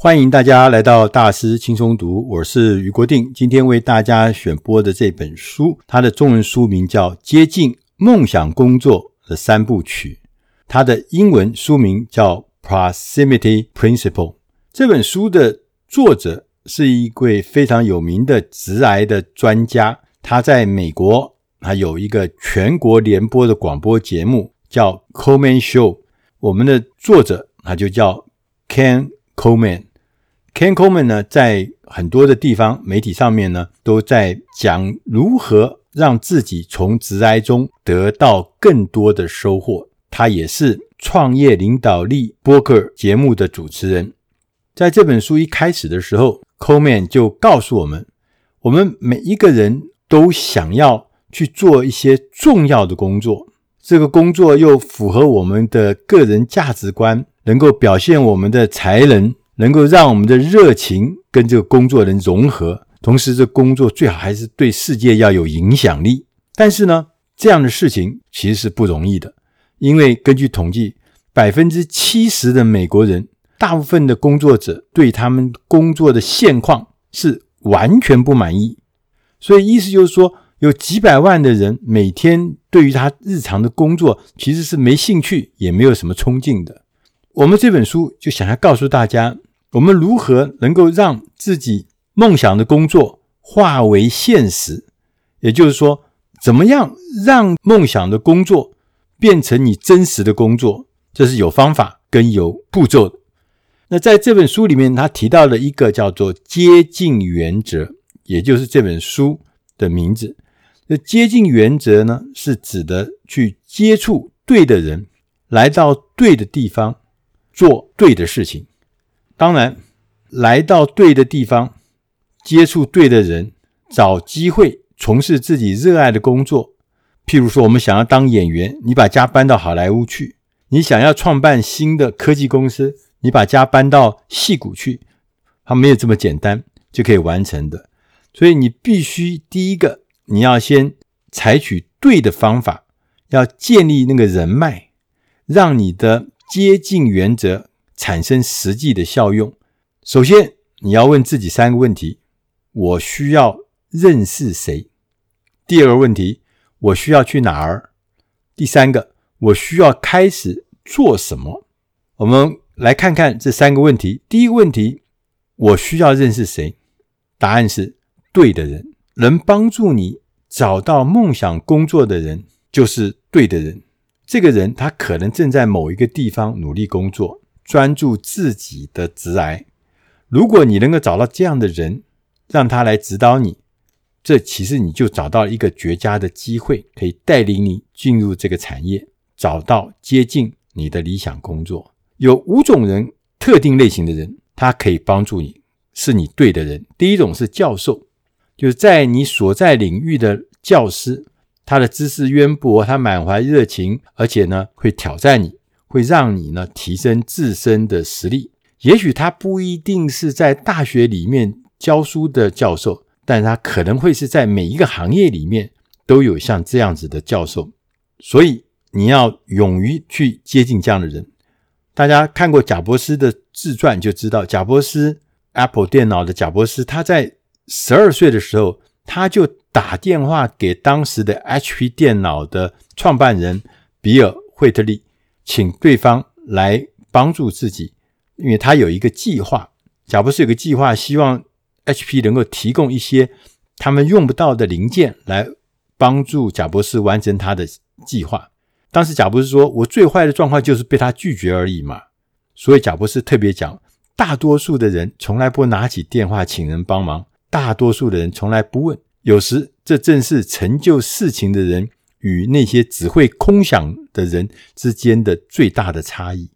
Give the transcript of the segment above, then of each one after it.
欢迎大家来到大师轻松读，我是余国定。今天为大家选播的这本书，它的中文书名叫《接近梦想工作的三部曲》，它的英文书名叫《Proximity Principle》。这本书的作者是一位非常有名的直癌的专家，他在美国还有一个全国联播的广播节目叫《Coleman Show》。我们的作者他就叫 Ken Coleman。Ken Coleman 呢，在很多的地方媒体上面呢，都在讲如何让自己从职涯中得到更多的收获。他也是创业领导力播客节目的主持人。在这本书一开始的时候，Coleman 就告诉我们：我们每一个人都想要去做一些重要的工作，这个工作又符合我们的个人价值观，能够表现我们的才能。能够让我们的热情跟这个工作能融合，同时这工作最好还是对世界要有影响力。但是呢，这样的事情其实是不容易的，因为根据统计，百分之七十的美国人，大部分的工作者对他们工作的现况是完全不满意。所以意思就是说，有几百万的人每天对于他日常的工作其实是没兴趣，也没有什么冲劲的。我们这本书就想要告诉大家。我们如何能够让自己梦想的工作化为现实？也就是说，怎么样让梦想的工作变成你真实的工作？这是有方法跟有步骤的。那在这本书里面，他提到了一个叫做“接近原则”，也就是这本书的名字。这“接近原则”呢，是指的去接触对的人，来到对的地方，做对的事情。当然，来到对的地方，接触对的人，找机会从事自己热爱的工作。譬如说，我们想要当演员，你把家搬到好莱坞去；你想要创办新的科技公司，你把家搬到戏谷去。它没有这么简单就可以完成的。所以，你必须第一个，你要先采取对的方法，要建立那个人脉，让你的接近原则。产生实际的效用。首先，你要问自己三个问题：我需要认识谁？第二个问题，我需要去哪儿？第三个，我需要开始做什么？我们来看看这三个问题。第一个问题，我需要认识谁？答案是对的人。能帮助你找到梦想工作的人，就是对的人。这个人他可能正在某一个地方努力工作。专注自己的职涯，如果你能够找到这样的人，让他来指导你，这其实你就找到一个绝佳的机会，可以带领你进入这个产业，找到接近你的理想工作。有五种人，特定类型的人，他可以帮助你，是你对的人。第一种是教授，就是在你所在领域的教师，他的知识渊博，他满怀热情，而且呢会挑战你。会让你呢提升自身的实力。也许他不一定是在大学里面教书的教授，但他可能会是在每一个行业里面都有像这样子的教授。所以你要勇于去接近这样的人。大家看过贾伯斯的自传就知道，贾伯斯 Apple 电脑的贾伯斯，他在十二岁的时候，他就打电话给当时的 HP 电脑的创办人比尔惠特利。请对方来帮助自己，因为他有一个计划。贾伯斯有个计划，希望 HP 能够提供一些他们用不到的零件来帮助贾博士完成他的计划。当时贾博士说：“我最坏的状况就是被他拒绝而已嘛。”所以贾博士特别讲，大多数的人从来不拿起电话请人帮忙，大多数的人从来不问。有时这正是成就事情的人。与那些只会空想的人之间的最大的差异。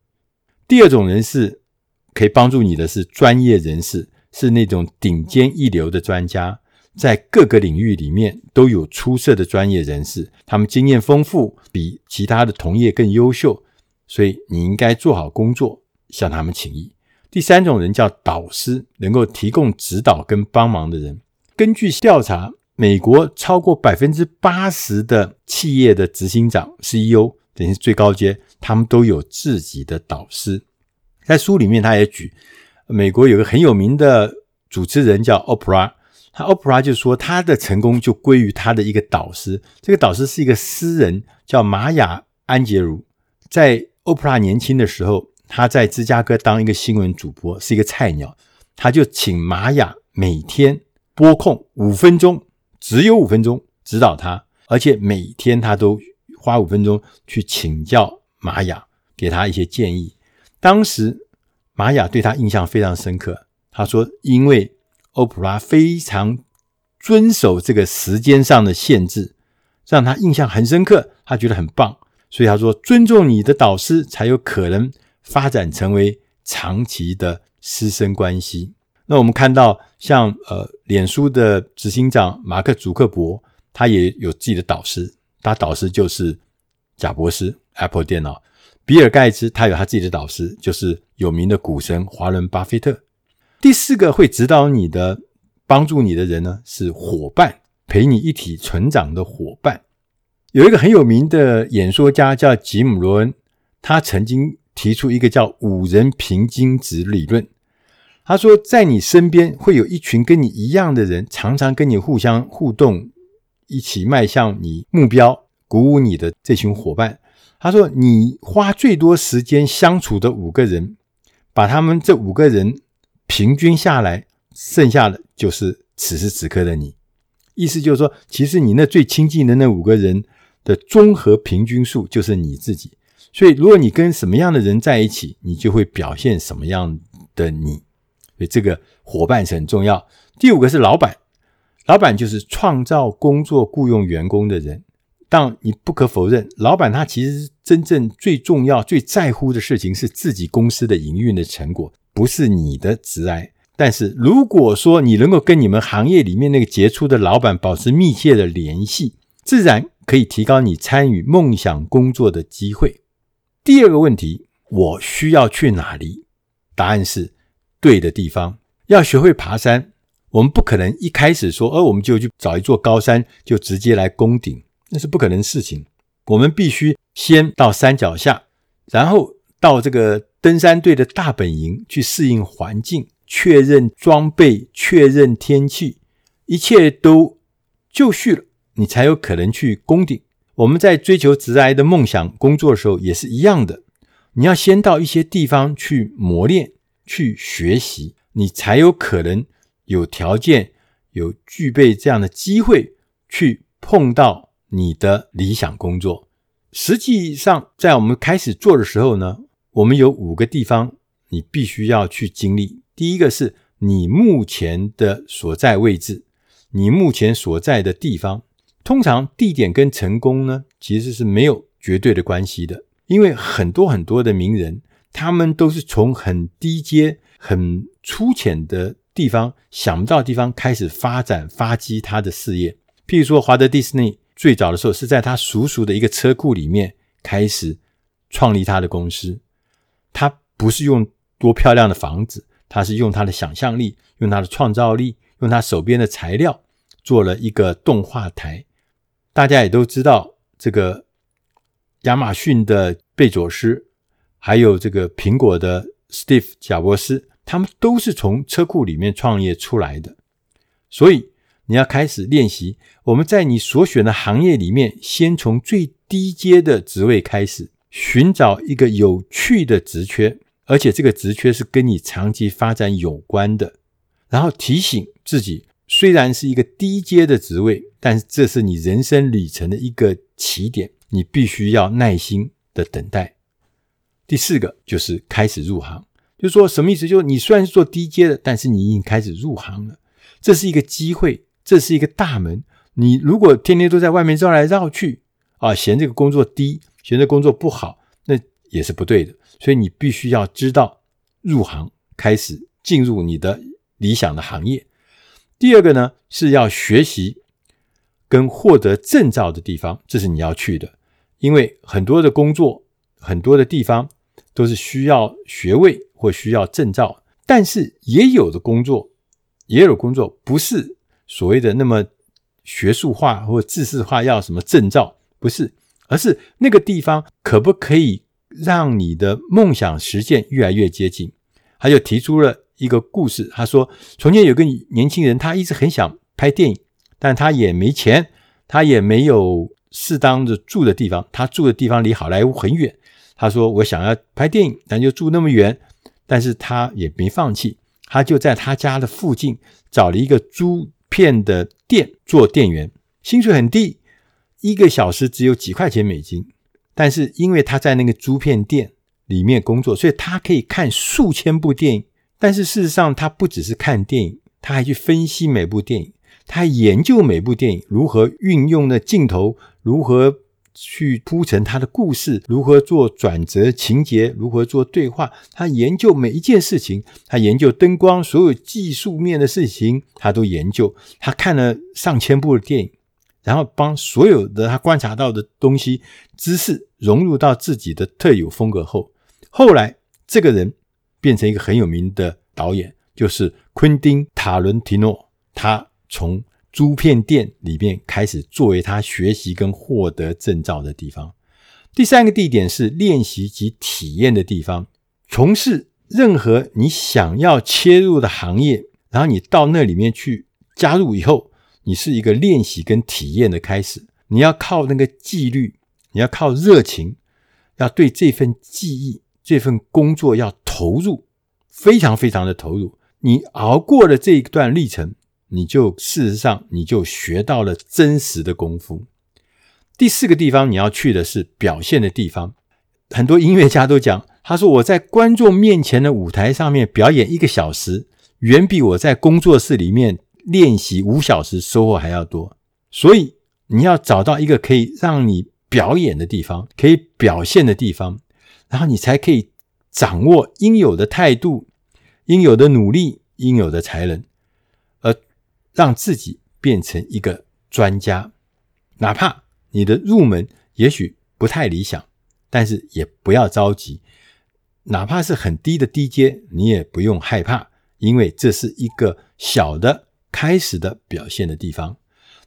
第二种人是可以帮助你的是专业人士，是那种顶尖一流的专家，在各个领域里面都有出色的专业人士，他们经验丰富，比其他的同业更优秀，所以你应该做好工作，向他们请益。第三种人叫导师，能够提供指导跟帮忙的人。根据调查。美国超过百分之八十的企业的执行长 CEO，等于是最高阶，他们都有自己的导师。在书里面，他也举美国有个很有名的主持人叫 Oprah，他 Oprah 就说他的成功就归于他的一个导师，这个导师是一个诗人叫玛雅安杰鲁。在 Oprah 年轻的时候，他在芝加哥当一个新闻主播，是一个菜鸟，他就请玛雅每天播控五分钟，只有五分钟指导他，而且每天他都花五分钟去请教玛雅，给他一些建议。当时。玛雅对他印象非常深刻。他说：“因为欧普拉非常遵守这个时间上的限制，让他印象很深刻。他觉得很棒，所以他说：尊重你的导师，才有可能发展成为长期的师生关系。那我们看到，像呃，脸书的执行长马克·祖克伯，他也有自己的导师，他导师就是贾博士，Apple 电脑。”比尔盖茨他有他自己的导师，就是有名的股神华伦巴菲特。第四个会指导你的、帮助你的人呢，是伙伴，陪你一起成长的伙伴。有一个很有名的演说家叫吉姆·罗恩，他曾经提出一个叫五人平均值理论。他说，在你身边会有一群跟你一样的人，常常跟你互相互动，一起迈向你目标，鼓舞你的这群伙伴。他说：“你花最多时间相处的五个人，把他们这五个人平均下来，剩下的就是此时此刻的你。意思就是说，其实你那最亲近的那五个人的综合平均数就是你自己。所以，如果你跟什么样的人在一起，你就会表现什么样的你。所以，这个伙伴是很重要。第五个是老板，老板就是创造工作、雇佣员工的人。”但你不可否认，老板他其实真正最重要、最在乎的事情是自己公司的营运的成果，不是你的职涯。但是如果说你能够跟你们行业里面那个杰出的老板保持密切的联系，自然可以提高你参与梦想工作的机会。第二个问题，我需要去哪里？答案是对的地方。要学会爬山，我们不可能一开始说，哦，我们就去找一座高山，就直接来攻顶。那是不可能的事情。我们必须先到山脚下，然后到这个登山队的大本营去适应环境，确认装备，确认天气，一切都就绪了，你才有可能去攻顶。我们在追求职涯的梦想工作的时候也是一样的，你要先到一些地方去磨练、去学习，你才有可能有条件、有具备这样的机会去碰到。你的理想工作，实际上在我们开始做的时候呢，我们有五个地方你必须要去经历。第一个是你目前的所在位置，你目前所在的地方，通常地点跟成功呢其实是没有绝对的关系的，因为很多很多的名人，他们都是从很低阶、很粗浅的地方，想不到的地方开始发展发迹他的事业。譬如说华德迪士尼。最早的时候是在他叔叔的一个车库里面开始创立他的公司。他不是用多漂亮的房子，他是用他的想象力，用他的创造力，用他手边的材料做了一个动画台。大家也都知道，这个亚马逊的贝佐斯，还有这个苹果的 Steve 贾伯斯，他们都是从车库里面创业出来的。所以。你要开始练习，我们在你所选的行业里面，先从最低阶的职位开始，寻找一个有趣的职缺，而且这个职缺是跟你长期发展有关的。然后提醒自己，虽然是一个低阶的职位，但是这是你人生旅程的一个起点，你必须要耐心的等待。第四个就是开始入行，就是说什么意思？就是你虽然是做低阶的，但是你已经开始入行了，这是一个机会。这是一个大门，你如果天天都在外面绕来绕去啊，嫌这个工作低，嫌这工作不好，那也是不对的。所以你必须要知道入行，开始进入你的理想的行业。第二个呢，是要学习跟获得证照的地方，这是你要去的，因为很多的工作，很多的地方都是需要学位或需要证照，但是也有的工作，也有工作不是。所谓的那么学术化或知识化，要什么证照？不是，而是那个地方可不可以让你的梦想实现越来越接近？他就提出了一个故事。他说，从前有个年轻人，他一直很想拍电影，但他也没钱，他也没有适当的住的地方。他住的地方离好莱坞很远。他说：“我想要拍电影，但就住那么远。”但是他也没放弃，他就在他家的附近找了一个租片的店做店员，薪水很低，一个小时只有几块钱美金。但是因为他在那个租片店里面工作，所以他可以看数千部电影。但是事实上，他不只是看电影，他还去分析每部电影，他还研究每部电影如何运用的镜头，如何去铺陈他的故事，如何做转折情节，如何做对话。他研究每一件事情，他研究灯光，所有技术面的事情，他都研究。他看了上千部的电影。然后帮所有的他观察到的东西、知识融入到自己的特有风格后，后来这个人变成一个很有名的导演，就是昆汀·塔伦提诺。他从租片店里面开始作为他学习跟获得证照的地方。第三个地点是练习及体验的地方，从事任何你想要切入的行业，然后你到那里面去加入以后。你是一个练习跟体验的开始，你要靠那个纪律，你要靠热情，要对这份记忆、这份工作要投入，非常非常的投入。你熬过了这一段历程，你就事实上你就学到了真实的功夫。第四个地方你要去的是表现的地方，很多音乐家都讲，他说我在观众面前的舞台上面表演一个小时，远比我在工作室里面。练习五小时收获还要多，所以你要找到一个可以让你表演的地方，可以表现的地方，然后你才可以掌握应有的态度、应有的努力、应有的才能，让自己变成一个专家。哪怕你的入门也许不太理想，但是也不要着急，哪怕是很低的低阶，你也不用害怕，因为这是一个小的。开始的表现的地方。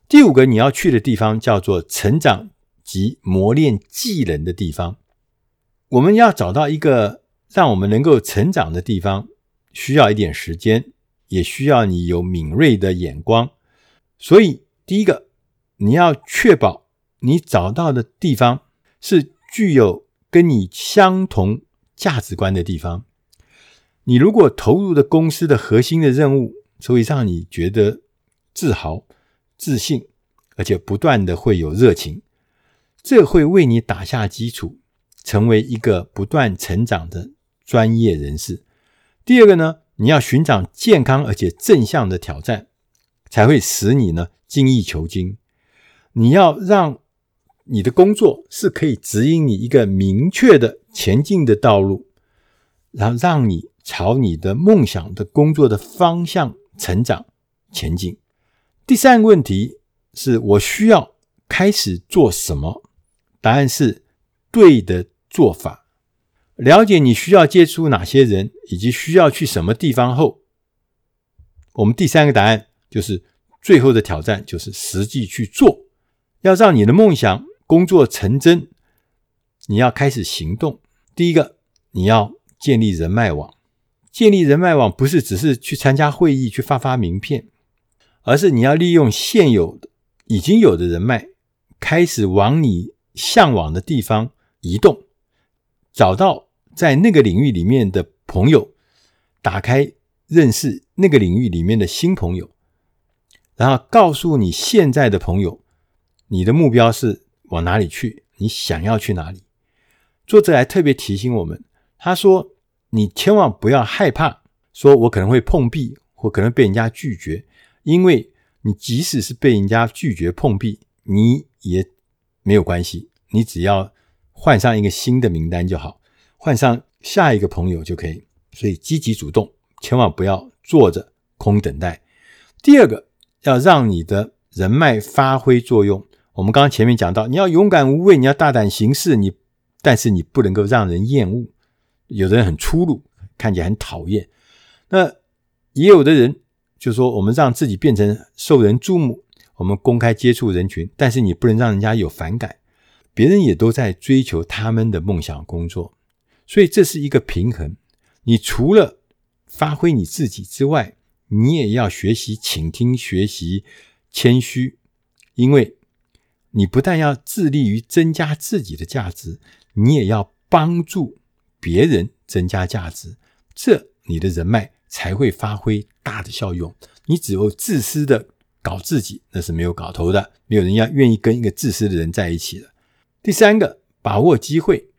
第五个你要去的地方叫做成长及磨练技能的地方。我们要找到一个让我们能够成长的地方，需要一点时间，也需要你有敏锐的眼光。所以，第一个，你要确保你找到的地方是具有跟你相同价值观的地方。你如果投入的公司的核心的任务，所以让你觉得自豪、自信，而且不断的会有热情，这会为你打下基础，成为一个不断成长的专业人士。第二个呢，你要寻找健康而且正向的挑战，才会使你呢精益求精。你要让你的工作是可以指引你一个明确的前进的道路，然后让你朝你的梦想的工作的方向。成长前进。第三个问题是我需要开始做什么？答案是对的做法。了解你需要接触哪些人，以及需要去什么地方后，我们第三个答案就是最后的挑战就是实际去做。要让你的梦想工作成真，你要开始行动。第一个，你要建立人脉网。建立人脉网不是只是去参加会议、去发发名片，而是你要利用现有的、已经有的人脉，开始往你向往的地方移动，找到在那个领域里面的朋友，打开认识那个领域里面的新朋友，然后告诉你现在的朋友，你的目标是往哪里去，你想要去哪里。作者还特别提醒我们，他说。你千万不要害怕，说我可能会碰壁，或可能被人家拒绝，因为你即使是被人家拒绝碰壁，你也没有关系，你只要换上一个新的名单就好，换上下一个朋友就可以。所以积极主动，千万不要坐着空等待。第二个，要让你的人脉发挥作用。我们刚刚前面讲到，你要勇敢无畏，你要大胆行事，你但是你不能够让人厌恶。有的人很粗鲁，看起来很讨厌。那也有的人就说，我们让自己变成受人注目，我们公开接触人群，但是你不能让人家有反感。别人也都在追求他们的梦想工作，所以这是一个平衡。你除了发挥你自己之外，你也要学习倾听、学习谦虚，因为你不但要致力于增加自己的价值，你也要帮助别人增加价值，这你的人脉才会发挥大的效用。你只有自私的搞自己，那是没有搞头的，没有人要愿意跟一个自私的人在一起的。第三个，把握机会，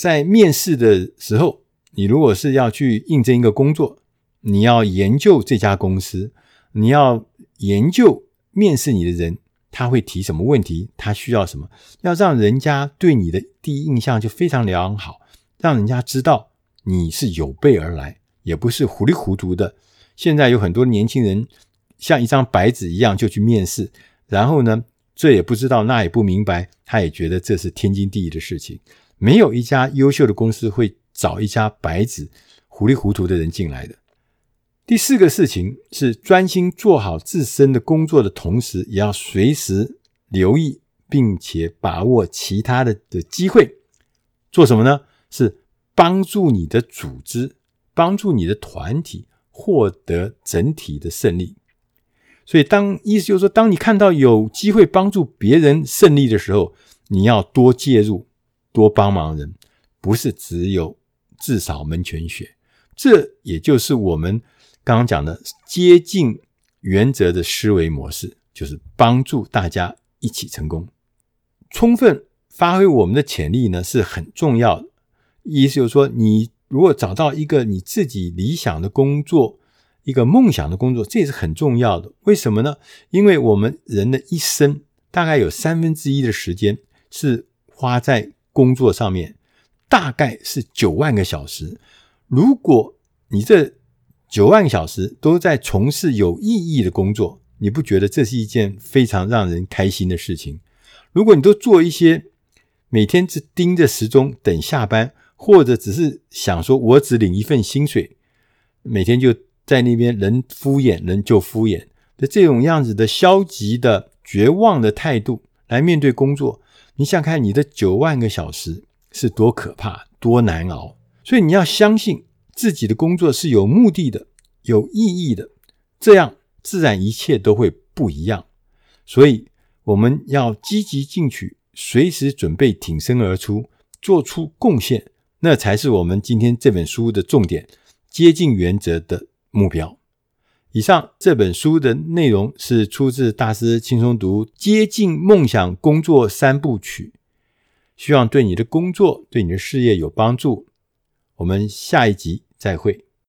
在面试的时候，你如果是要去应征一个工作，你要研究这家公司，你要研究面试你的人，他会提什么问题，他需要什么，要让人家对你的第一印象就非常良好，让人家知道你是有备而来，也不是糊里糊涂的。现在有很多年轻人像一张白纸一样就去面试，然后呢，这也不知道，那也不明白，他也觉得这是天经地义的事情。没有一家优秀的公司会找一家白纸、糊里糊涂的人进来的。第四个事情是专心做好自身的工作的同时，也要随时留意并且把握其他的的机会。做什么呢？是帮助你的组织、帮助你的团体获得整体的胜利。所以当，意思就是说，当你看到有机会帮助别人胜利的时候，你要多介入，多帮忙人，不是只有自扫门前雪。这也就是我们刚刚讲的接近原则的思维模式，就是帮助大家一起成功，充分发挥我们的潜力呢，是很重要的。意思就是说，你如果找到一个你自己理想的工作，一个梦想的工作，这也是很重要的。为什么呢？因为我们人的一生大概有三分之一的时间是花在工作上面，大概是九万个小时。如果你这九万个小时都在从事有意义的工作，你不觉得这是一件非常让人开心的事情？如果你都做一些每天只盯着时钟等下班，或者只是想说我只领一份薪水，每天就。在那边，人敷衍人就敷衍的这种样子的消极的绝望的态度来面对工作，你想看你的九万个小时是多可怕、多难熬。所以你要相信自己的工作是有目的的、有意义的，这样自然一切都会不一样。所以我们要积极进取，随时准备挺身而出，做出贡献，那才是我们今天这本书的重点，接近原则的。目标。以上这本书的内容是出自大师轻松读《接近梦想工作三部曲》，希望对你的工作、对你的事业有帮助。我们下一集再会。